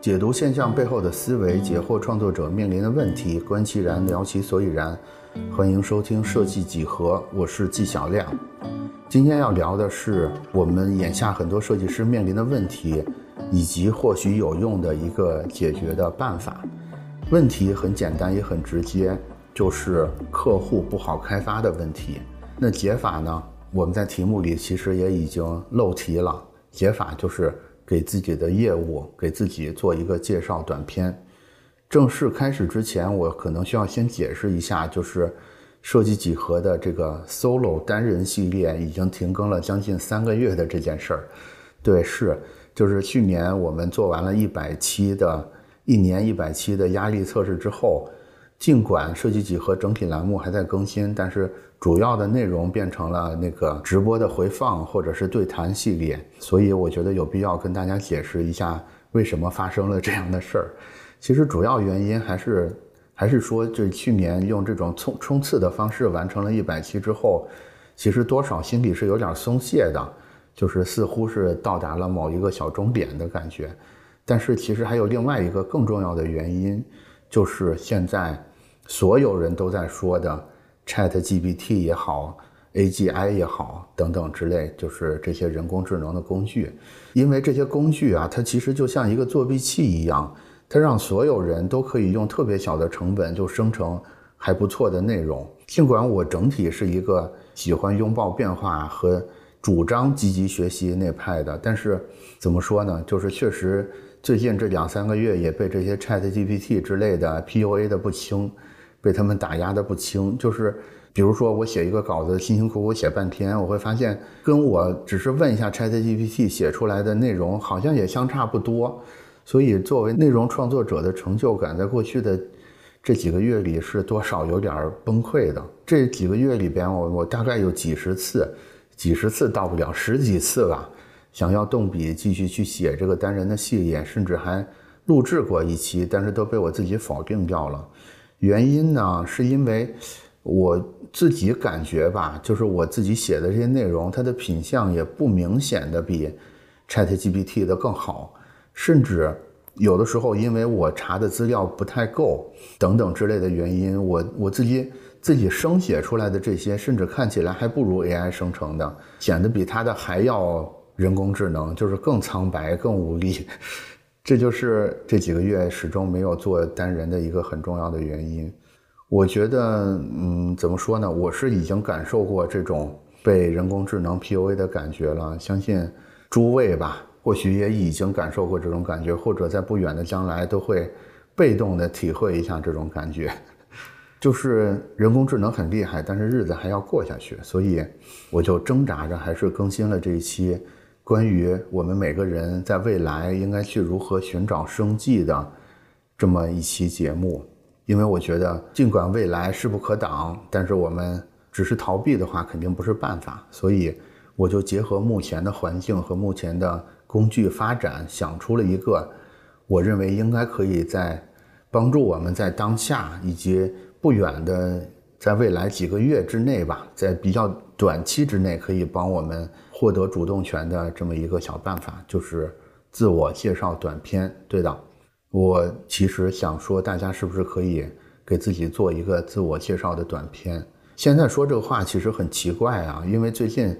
解读现象背后的思维，解惑创作者面临的问题，观其然，聊其所以然。欢迎收听设计几何，我是纪晓亮。今天要聊的是我们眼下很多设计师面临的问题，以及或许有用的一个解决的办法。问题很简单，也很直接，就是客户不好开发的问题。那解法呢？我们在题目里其实也已经漏题了。解法就是给自己的业务，给自己做一个介绍短片。正式开始之前，我可能需要先解释一下，就是设计几何的这个 solo 单人系列已经停更了将近三个月的这件事儿。对，是，就是去年我们做完了一百期的，一年一百期的压力测试之后，尽管设计几何整体栏目还在更新，但是。主要的内容变成了那个直播的回放或者是对谈系列，所以我觉得有必要跟大家解释一下为什么发生了这样的事儿。其实主要原因还是还是说，这去年用这种冲冲刺的方式完成了一百期之后，其实多少心里是有点松懈的，就是似乎是到达了某一个小终点的感觉。但是其实还有另外一个更重要的原因，就是现在所有人都在说的。Chat GPT 也好，AGI 也好，等等之类，就是这些人工智能的工具。因为这些工具啊，它其实就像一个作弊器一样，它让所有人都可以用特别小的成本就生成还不错的内容。尽管我整体是一个喜欢拥抱变化和主张积极学习那派的，但是怎么说呢？就是确实最近这两三个月也被这些 Chat GPT 之类的 PUA 的不轻。被他们打压的不轻，就是比如说我写一个稿子，辛辛苦苦写半天，我会发现跟我只是问一下 ChatGPT 写出来的内容好像也相差不多，所以作为内容创作者的成就感，在过去的这几个月里是多少有点崩溃的。这几个月里边，我我大概有几十次，几十次到不了十几次吧，想要动笔继续去写这个单人的系列，甚至还录制过一期，但是都被我自己否定掉了。原因呢，是因为我自己感觉吧，就是我自己写的这些内容，它的品相也不明显的比 ChatGPT 的更好，甚至有的时候因为我查的资料不太够等等之类的原因，我我自己自己生写出来的这些，甚至看起来还不如 AI 生成的，显得比它的还要人工智能，就是更苍白、更无力。这就是这几个月始终没有做单人的一个很重要的原因。我觉得，嗯，怎么说呢？我是已经感受过这种被人工智能 PUA 的感觉了。相信诸位吧，或许也已经感受过这种感觉，或者在不远的将来都会被动的体会一下这种感觉。就是人工智能很厉害，但是日子还要过下去，所以我就挣扎着还是更新了这一期。关于我们每个人在未来应该去如何寻找生计的这么一期节目，因为我觉得尽管未来势不可挡，但是我们只是逃避的话肯定不是办法，所以我就结合目前的环境和目前的工具发展，想出了一个我认为应该可以在帮助我们在当下以及不远的在未来几个月之内吧，在比较短期之内可以帮我们。获得主动权的这么一个小办法，就是自我介绍短片。对的，我其实想说，大家是不是可以给自己做一个自我介绍的短片？现在说这个话其实很奇怪啊，因为最近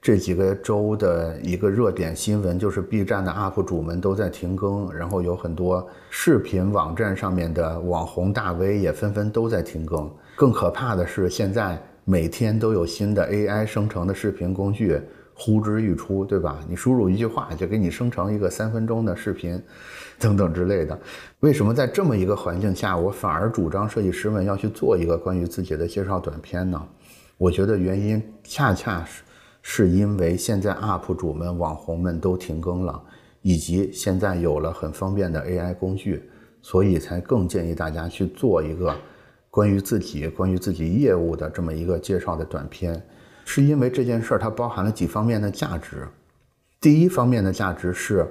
这几个周的一个热点新闻就是 B 站的 UP 主们都在停更，然后有很多视频网站上面的网红大 V 也纷纷都在停更。更可怕的是，现在每天都有新的 AI 生成的视频工具。呼之欲出，对吧？你输入一句话，就给你生成一个三分钟的视频，等等之类的。为什么在这么一个环境下，我反而主张设计师们要去做一个关于自己的介绍短片呢？我觉得原因恰恰是是因为现在 UP 主们、网红们都停更了，以及现在有了很方便的 AI 工具，所以才更建议大家去做一个关于自己、关于自己业务的这么一个介绍的短片。是因为这件事儿它包含了几方面的价值。第一方面的价值是，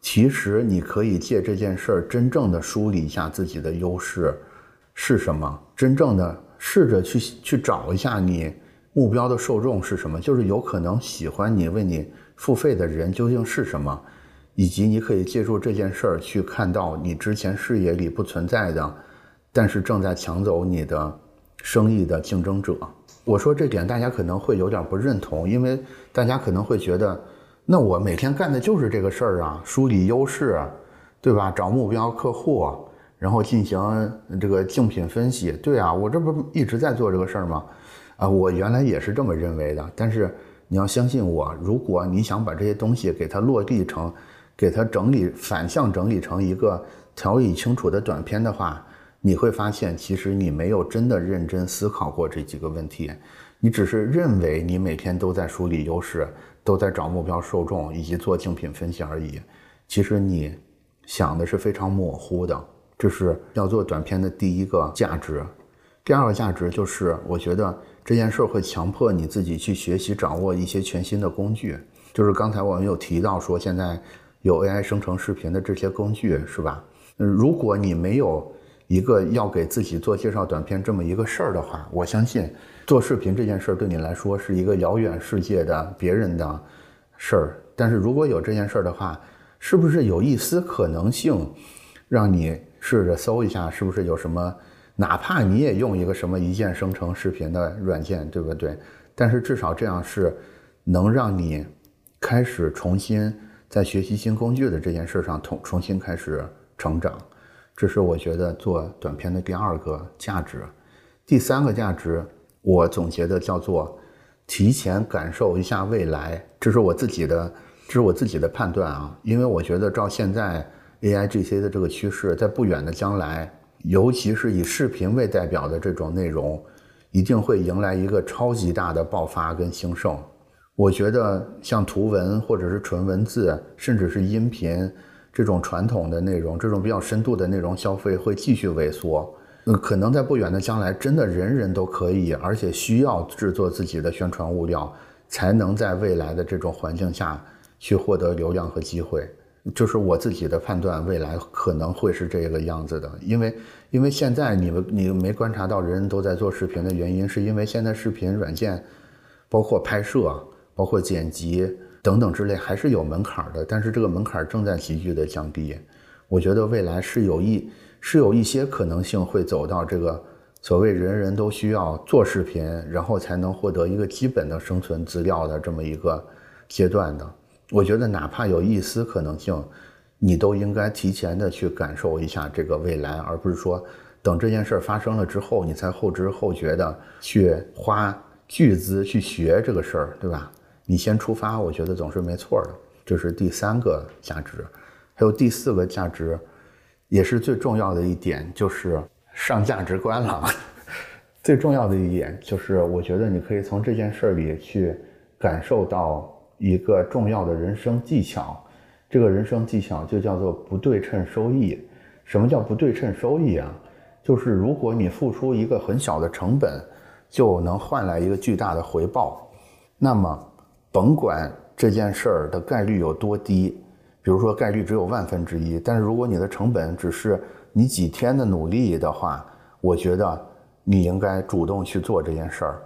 其实你可以借这件事儿真正的梳理一下自己的优势是什么，真正的试着去去找一下你目标的受众是什么，就是有可能喜欢你为你付费的人究竟是什么。以及你可以借助这件事儿去看到你之前视野里不存在的，但是正在抢走你的生意的竞争者。我说这点大家可能会有点不认同，因为大家可能会觉得，那我每天干的就是这个事儿啊，梳理优势，对吧？找目标客户，然后进行这个竞品分析。对啊，我这不一直在做这个事儿吗？啊，我原来也是这么认为的。但是你要相信我，如果你想把这些东西给它落地成。给它整理反向整理成一个条理清楚的短片的话，你会发现，其实你没有真的认真思考过这几个问题，你只是认为你每天都在梳理优势，都在找目标受众以及做竞品分析而已。其实你想的是非常模糊的。这是要做短片的第一个价值。第二个价值就是，我觉得这件事会强迫你自己去学习掌握一些全新的工具。就是刚才我们有提到说，现在。有 AI 生成视频的这些工具是吧？嗯如果你没有一个要给自己做介绍短片这么一个事儿的话，我相信做视频这件事儿对你来说是一个遥远世界的别人的事儿。但是如果有这件事儿的话，是不是有一丝可能性，让你试着搜一下，是不是有什么？哪怕你也用一个什么一键生成视频的软件，对不对？但是至少这样是能让你开始重新。在学习新工具的这件事上，重重新开始成长，这是我觉得做短片的第二个价值。第三个价值，我总结的叫做提前感受一下未来。这是我自己的，这是我自己的判断啊。因为我觉得照现在 AIGC 的这个趋势，在不远的将来，尤其是以视频为代表的这种内容，一定会迎来一个超级大的爆发跟兴盛。我觉得像图文或者是纯文字，甚至是音频这种传统的内容，这种比较深度的内容消费会继续萎缩。嗯，可能在不远的将来，真的人人都可以，而且需要制作自己的宣传物料，才能在未来的这种环境下去获得流量和机会。就是我自己的判断，未来可能会是这个样子的。因为，因为现在你们你没观察到人人都在做视频的原因，是因为现在视频软件，包括拍摄。包括剪辑等等之类，还是有门槛的，但是这个门槛正在急剧的降低。我觉得未来是有一是有一些可能性会走到这个所谓人人都需要做视频，然后才能获得一个基本的生存资料的这么一个阶段的。我觉得哪怕有一丝可能性，你都应该提前的去感受一下这个未来，而不是说等这件事儿发生了之后，你才后知后觉的去花巨资去学这个事儿，对吧？你先出发，我觉得总是没错的。这是第三个价值，还有第四个价值，也是最重要的一点，就是上价值观了。最重要的一点就是，我觉得你可以从这件事里去感受到一个重要的人生技巧。这个人生技巧就叫做不对称收益。什么叫不对称收益啊？就是如果你付出一个很小的成本，就能换来一个巨大的回报，那么。甭管这件事儿的概率有多低，比如说概率只有万分之一，但是如果你的成本只是你几天的努力的话，我觉得你应该主动去做这件事儿，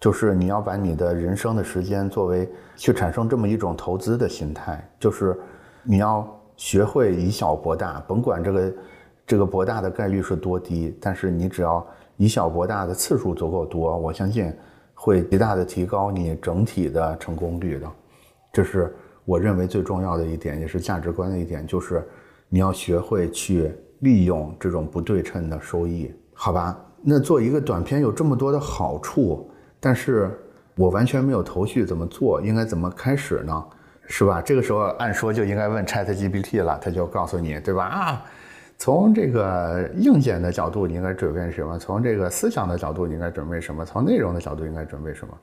就是你要把你的人生的时间作为去产生这么一种投资的心态，就是你要学会以小博大，甭管这个这个博大的概率是多低，但是你只要以小博大的次数足够多，我相信。会极大的提高你整体的成功率的，这是我认为最重要的一点，也是价值观的一点，就是你要学会去利用这种不对称的收益，好吧？那做一个短片有这么多的好处，但是我完全没有头绪，怎么做？应该怎么开始呢？是吧？这个时候按说就应该问 ChatGPT 了，他就告诉你，对吧？啊。从这个硬件的角度，你应该准备什么？从这个思想的角度，你应该准备什么？从内容的角度，应该准备什么？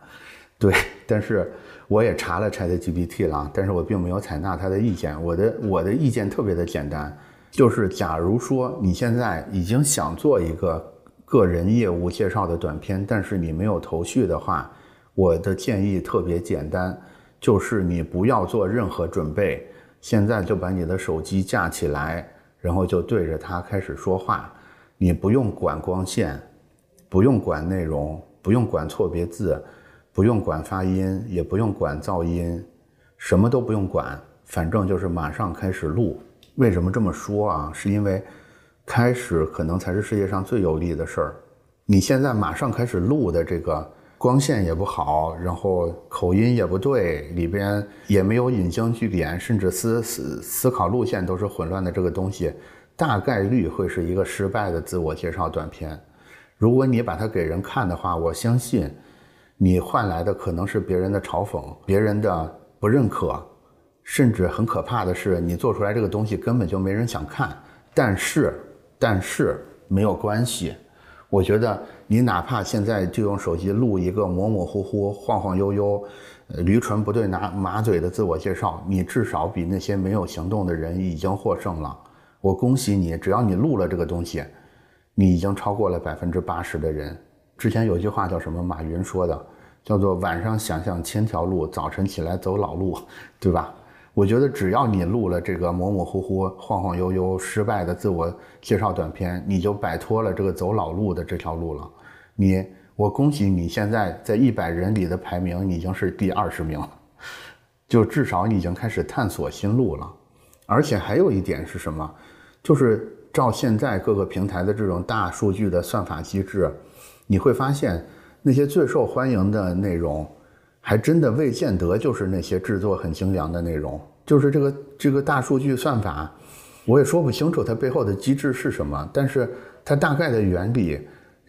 对，但是我也查了 ChatGPT 了，但是我并没有采纳他的意见。我的我的意见特别的简单，就是假如说你现在已经想做一个个人业务介绍的短片，但是你没有头绪的话，我的建议特别简单，就是你不要做任何准备，现在就把你的手机架起来。然后就对着它开始说话，你不用管光线，不用管内容，不用管错别字，不用管发音，也不用管噪音，什么都不用管，反正就是马上开始录。为什么这么说啊？是因为开始可能才是世界上最有利的事儿。你现在马上开始录的这个光线也不好，然后口音也不对，里边也没有引经据典，甚至思思思考路线都是混乱的。这个东西大概率会是一个失败的自我介绍短片。如果你把它给人看的话，我相信你换来的可能是别人的嘲讽、别人的不认可，甚至很可怕的是，你做出来这个东西根本就没人想看。但是，但是没有关系。我觉得你哪怕现在就用手机录一个模模糊糊、晃晃悠悠、驴唇不对马马嘴的自我介绍，你至少比那些没有行动的人已经获胜了。我恭喜你，只要你录了这个东西，你已经超过了百分之八十的人。之前有句话叫什么？马云说的，叫做“晚上想象千条路，早晨起来走老路”，对吧？我觉得只要你录了这个模模糊糊、晃晃悠悠、失败的自我介绍短片，你就摆脱了这个走老路的这条路了。你，我恭喜你，现在在一百人里的排名已经是第二十名了，就至少你已经开始探索新路了。而且还有一点是什么？就是照现在各个平台的这种大数据的算法机制，你会发现那些最受欢迎的内容。还真的未见得就是那些制作很精良的内容，就是这个这个大数据算法，我也说不清楚它背后的机制是什么，但是它大概的原理，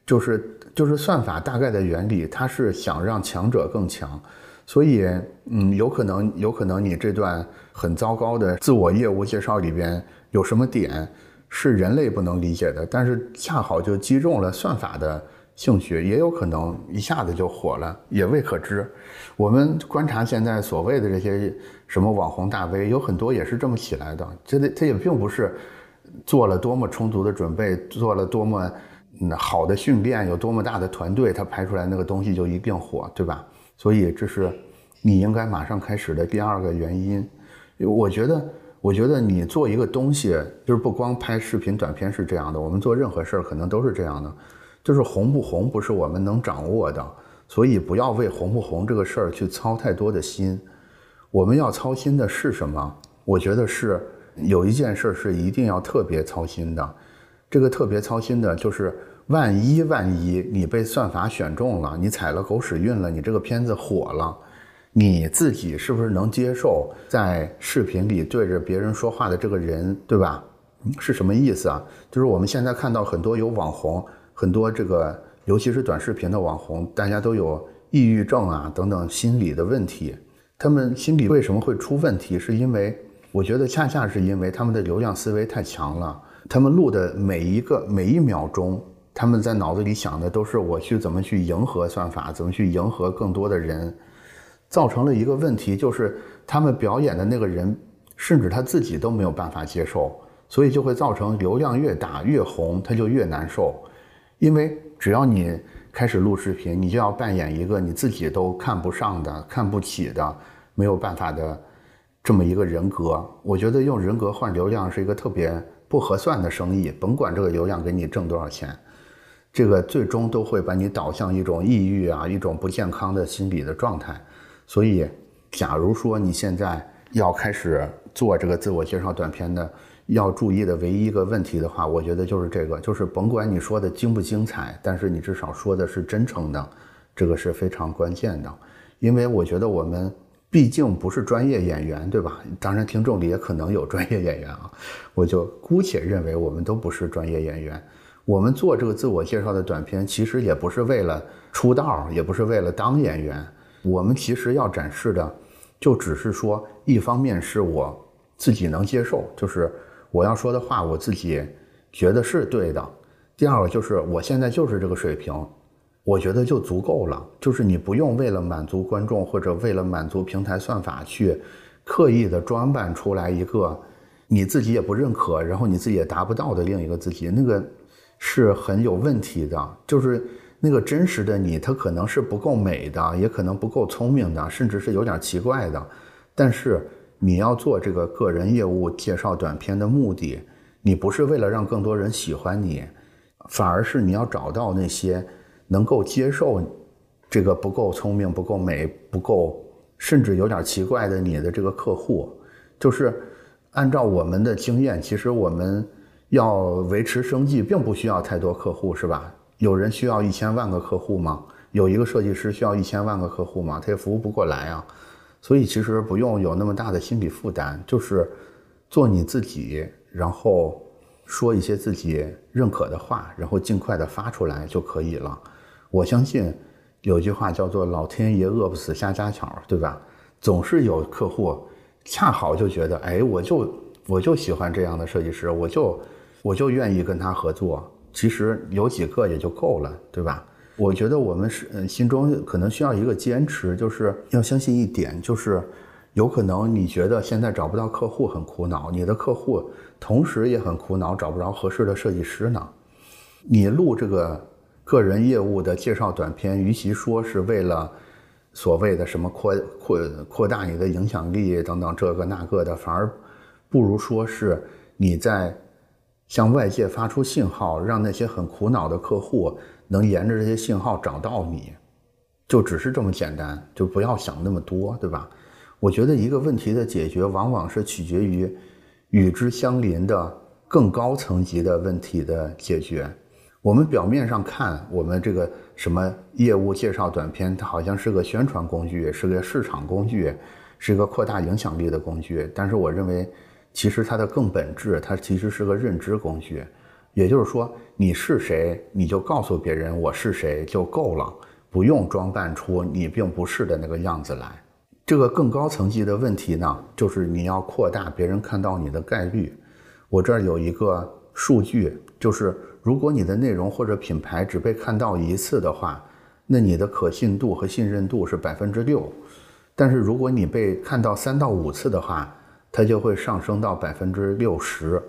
就是就是算法大概的原理，它是想让强者更强，所以嗯，有可能有可能你这段很糟糕的自我业务介绍里边有什么点是人类不能理解的，但是恰好就击中了算法的。兴趣也有可能一下子就火了，也未可知。我们观察现在所谓的这些什么网红大 V，有很多也是这么起来的。这他也并不是做了多么充足的准备，做了多么好的训练，有多么大的团队，他拍出来那个东西就一定火，对吧？所以这是你应该马上开始的第二个原因。我觉得，我觉得你做一个东西，就是不光拍视频短片是这样的，我们做任何事儿可能都是这样的。就是红不红不是我们能掌握的，所以不要为红不红这个事儿去操太多的心。我们要操心的是什么？我觉得是有一件事是一定要特别操心的。这个特别操心的就是，万一万一你被算法选中了，你踩了狗屎运了，你这个片子火了，你自己是不是能接受在视频里对着别人说话的这个人，对吧？是什么意思啊？就是我们现在看到很多有网红。很多这个，尤其是短视频的网红，大家都有抑郁症啊等等心理的问题。他们心理为什么会出问题？是因为我觉得恰恰是因为他们的流量思维太强了。他们录的每一个每一秒钟，他们在脑子里想的都是我去怎么去迎合算法，怎么去迎合更多的人，造成了一个问题，就是他们表演的那个人，甚至他自己都没有办法接受，所以就会造成流量越大越红，他就越难受。因为只要你开始录视频，你就要扮演一个你自己都看不上的、看不起的、没有办法的这么一个人格。我觉得用人格换流量是一个特别不合算的生意，甭管这个流量给你挣多少钱，这个最终都会把你导向一种抑郁啊、一种不健康的心理的状态。所以，假如说你现在要开始做这个自我介绍短片的。要注意的唯一一个问题的话，我觉得就是这个，就是甭管你说的精不精彩，但是你至少说的是真诚的，这个是非常关键的。因为我觉得我们毕竟不是专业演员，对吧？当然，听众里也可能有专业演员啊，我就姑且认为我们都不是专业演员。我们做这个自我介绍的短片，其实也不是为了出道，也不是为了当演员。我们其实要展示的，就只是说，一方面是我自己能接受，就是。我要说的话，我自己觉得是对的。第二个就是我现在就是这个水平，我觉得就足够了。就是你不用为了满足观众或者为了满足平台算法去刻意的装扮出来一个你自己也不认可，然后你自己也达不到的另一个自己，那个是很有问题的。就是那个真实的你，他可能是不够美的，也可能不够聪明的，甚至是有点奇怪的，但是。你要做这个个人业务介绍短片的目的，你不是为了让更多人喜欢你，反而是你要找到那些能够接受这个不够聪明、不够美、不够甚至有点奇怪的你的这个客户。就是按照我们的经验，其实我们要维持生计，并不需要太多客户，是吧？有人需要一千万个客户吗？有一个设计师需要一千万个客户吗？他也服务不过来啊。所以其实不用有那么大的心理负担，就是做你自己，然后说一些自己认可的话，然后尽快的发出来就可以了。我相信有句话叫做“老天爷饿不死瞎家巧”，对吧？总是有客户恰好就觉得，哎，我就我就喜欢这样的设计师，我就我就愿意跟他合作。其实有几个也就够了，对吧？我觉得我们是嗯心中可能需要一个坚持，就是要相信一点，就是有可能你觉得现在找不到客户很苦恼，你的客户同时也很苦恼找不着合适的设计师呢。你录这个个人业务的介绍短片，与其说是为了。所谓的什么扩扩扩大你的影响力等等这个那个的，反而不如说是你在向外界发出信号，让那些很苦恼的客户能沿着这些信号找到你，就只是这么简单，就不要想那么多，对吧？我觉得一个问题的解决，往往是取决于与之相邻的更高层级的问题的解决。我们表面上看，我们这个什么业务介绍短片，它好像是个宣传工具，是个市场工具，是一个扩大影响力的工具。但是我认为，其实它的更本质，它其实是个认知工具。也就是说，你是谁，你就告诉别人我是谁就够了，不用装扮出你并不是的那个样子来。这个更高层级的问题呢，就是你要扩大别人看到你的概率。我这儿有一个数据，就是。如果你的内容或者品牌只被看到一次的话，那你的可信度和信任度是百分之六。但是如果你被看到三到五次的话，它就会上升到百分之六十。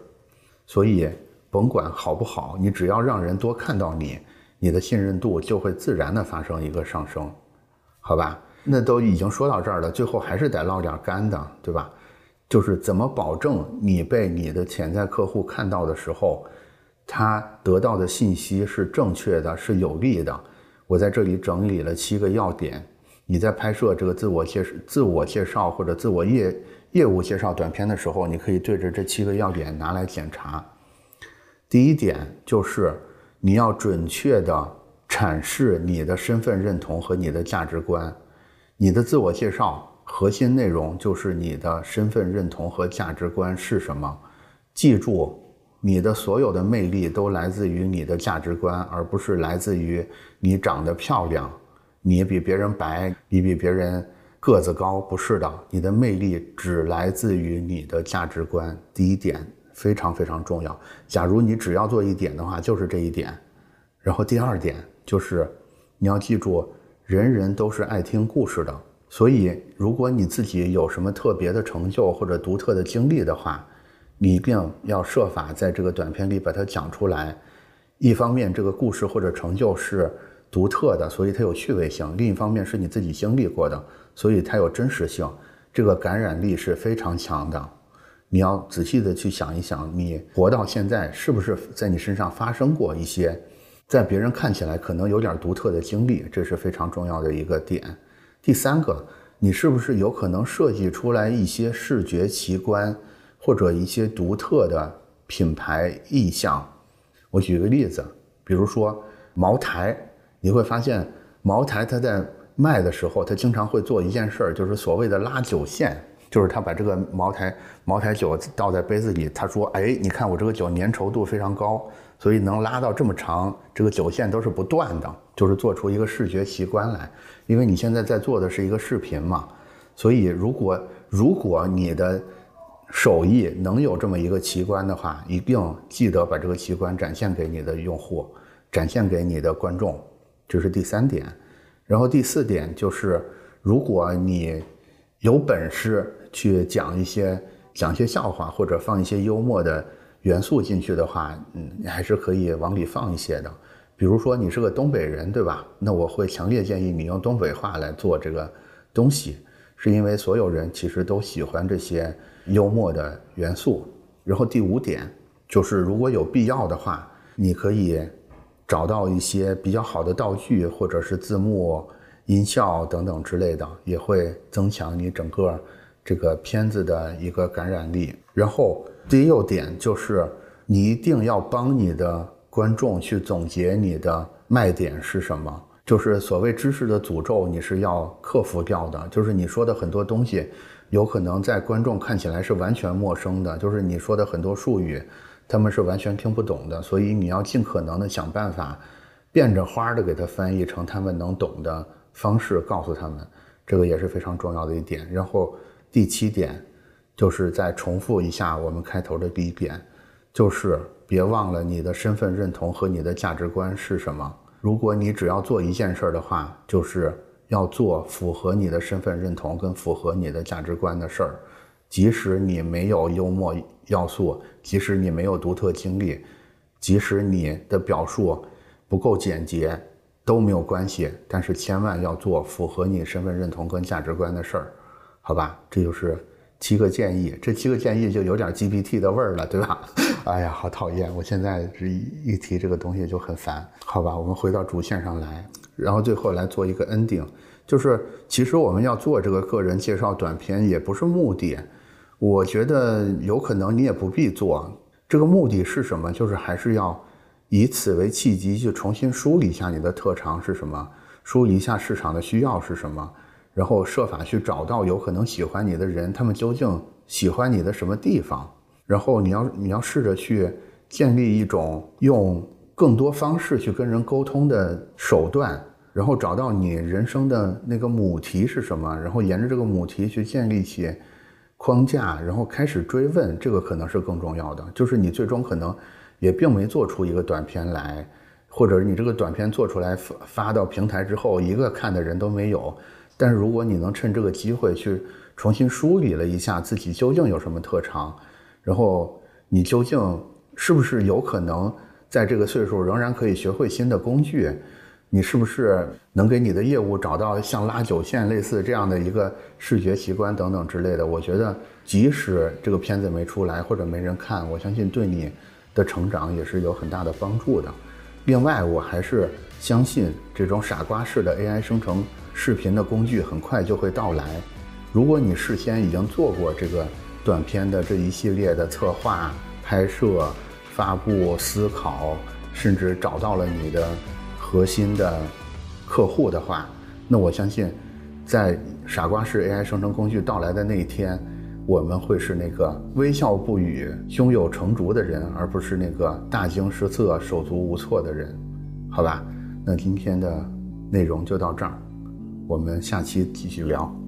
所以甭管好不好，你只要让人多看到你，你的信任度就会自然的发生一个上升，好吧？那都已经说到这儿了，最后还是得唠点干的，对吧？就是怎么保证你被你的潜在客户看到的时候。他得到的信息是正确的，是有利的。我在这里整理了七个要点。你在拍摄这个自我介自我介绍或者自我业业务介绍短片的时候，你可以对着这七个要点拿来检查。第一点就是你要准确的阐释你的身份认同和你的价值观。你的自我介绍核心内容就是你的身份认同和价值观是什么。记住。你的所有的魅力都来自于你的价值观，而不是来自于你长得漂亮，你比别人白，你比别人个子高。不是的，你的魅力只来自于你的价值观。第一点非常非常重要。假如你只要做一点的话，就是这一点。然后第二点就是，你要记住，人人都是爱听故事的。所以，如果你自己有什么特别的成就或者独特的经历的话，你一定要设法在这个短片里把它讲出来。一方面，这个故事或者成就是独特的，所以它有趣味性；另一方面，是你自己经历过的，所以它有真实性。这个感染力是非常强的。你要仔细的去想一想，你活到现在，是不是在你身上发生过一些在别人看起来可能有点独特的经历？这是非常重要的一个点。第三个，你是不是有可能设计出来一些视觉奇观？或者一些独特的品牌意象，我举个例子，比如说茅台，你会发现茅台它在卖的时候，它经常会做一件事儿，就是所谓的拉酒线，就是他把这个茅台茅台酒倒在杯子里，他说：“哎，你看我这个酒粘稠度非常高，所以能拉到这么长，这个酒线都是不断的，就是做出一个视觉奇观来。因为你现在在做的是一个视频嘛，所以如果如果你的手艺能有这么一个奇观的话，一定记得把这个奇观展现给你的用户，展现给你的观众，这是第三点。然后第四点就是，如果你有本事去讲一些讲一些笑话，或者放一些幽默的元素进去的话，嗯，你还是可以往里放一些的。比如说你是个东北人，对吧？那我会强烈建议你用东北话来做这个东西，是因为所有人其实都喜欢这些。幽默的元素，然后第五点就是，如果有必要的话，你可以找到一些比较好的道具，或者是字幕、音效等等之类的，也会增强你整个这个片子的一个感染力。然后第六点就是你一定要帮你的观众去总结你的卖点是什么，就是所谓知识的诅咒，你是要克服掉的。就是你说的很多东西，有可能在观众看起来是完全陌生的，就是你说的很多术语，他们是完全听不懂的，所以你要尽可能的想办法。变着花的给他翻译成他们能懂的方式，告诉他们，这个也是非常重要的一点。然后第七点，就是再重复一下我们开头的第一点，就是别忘了你的身份认同和你的价值观是什么。如果你只要做一件事儿的话，就是要做符合你的身份认同跟符合你的价值观的事儿，即使你没有幽默要素，即使你没有独特经历，即使你的表述。不够简洁都没有关系，但是千万要做符合你身份认同跟价值观的事儿，好吧？这就是七个建议，这七个建议就有点 GPT 的味儿了，对吧？哎呀，好讨厌！我现在这一提这个东西就很烦，好吧？我们回到主线上来，然后最后来做一个 ending，就是其实我们要做这个个人介绍短片也不是目的，我觉得有可能你也不必做，这个目的是什么？就是还是要。以此为契机，去重新梳理一下你的特长是什么，梳理一下市场的需要是什么，然后设法去找到有可能喜欢你的人，他们究竟喜欢你的什么地方，然后你要你要试着去建立一种用更多方式去跟人沟通的手段，然后找到你人生的那个母题是什么，然后沿着这个母题去建立起框架，然后开始追问，这个可能是更重要的，就是你最终可能。也并没做出一个短片来，或者你这个短片做出来发发到平台之后，一个看的人都没有。但是如果你能趁这个机会去重新梳理了一下自己究竟有什么特长，然后你究竟是不是有可能在这个岁数仍然可以学会新的工具，你是不是能给你的业务找到像拉九线类似这样的一个视觉奇观等等之类的？我觉得即使这个片子没出来或者没人看，我相信对你。的成长也是有很大的帮助的。另外，我还是相信这种傻瓜式的 AI 生成视频的工具很快就会到来。如果你事先已经做过这个短片的这一系列的策划、拍摄、发布、思考，甚至找到了你的核心的客户的话，那我相信，在傻瓜式 AI 生成工具到来的那一天。我们会是那个微笑不语、胸有成竹的人，而不是那个大惊失色、手足无措的人，好吧？那今天的内容就到这儿，我们下期继续聊。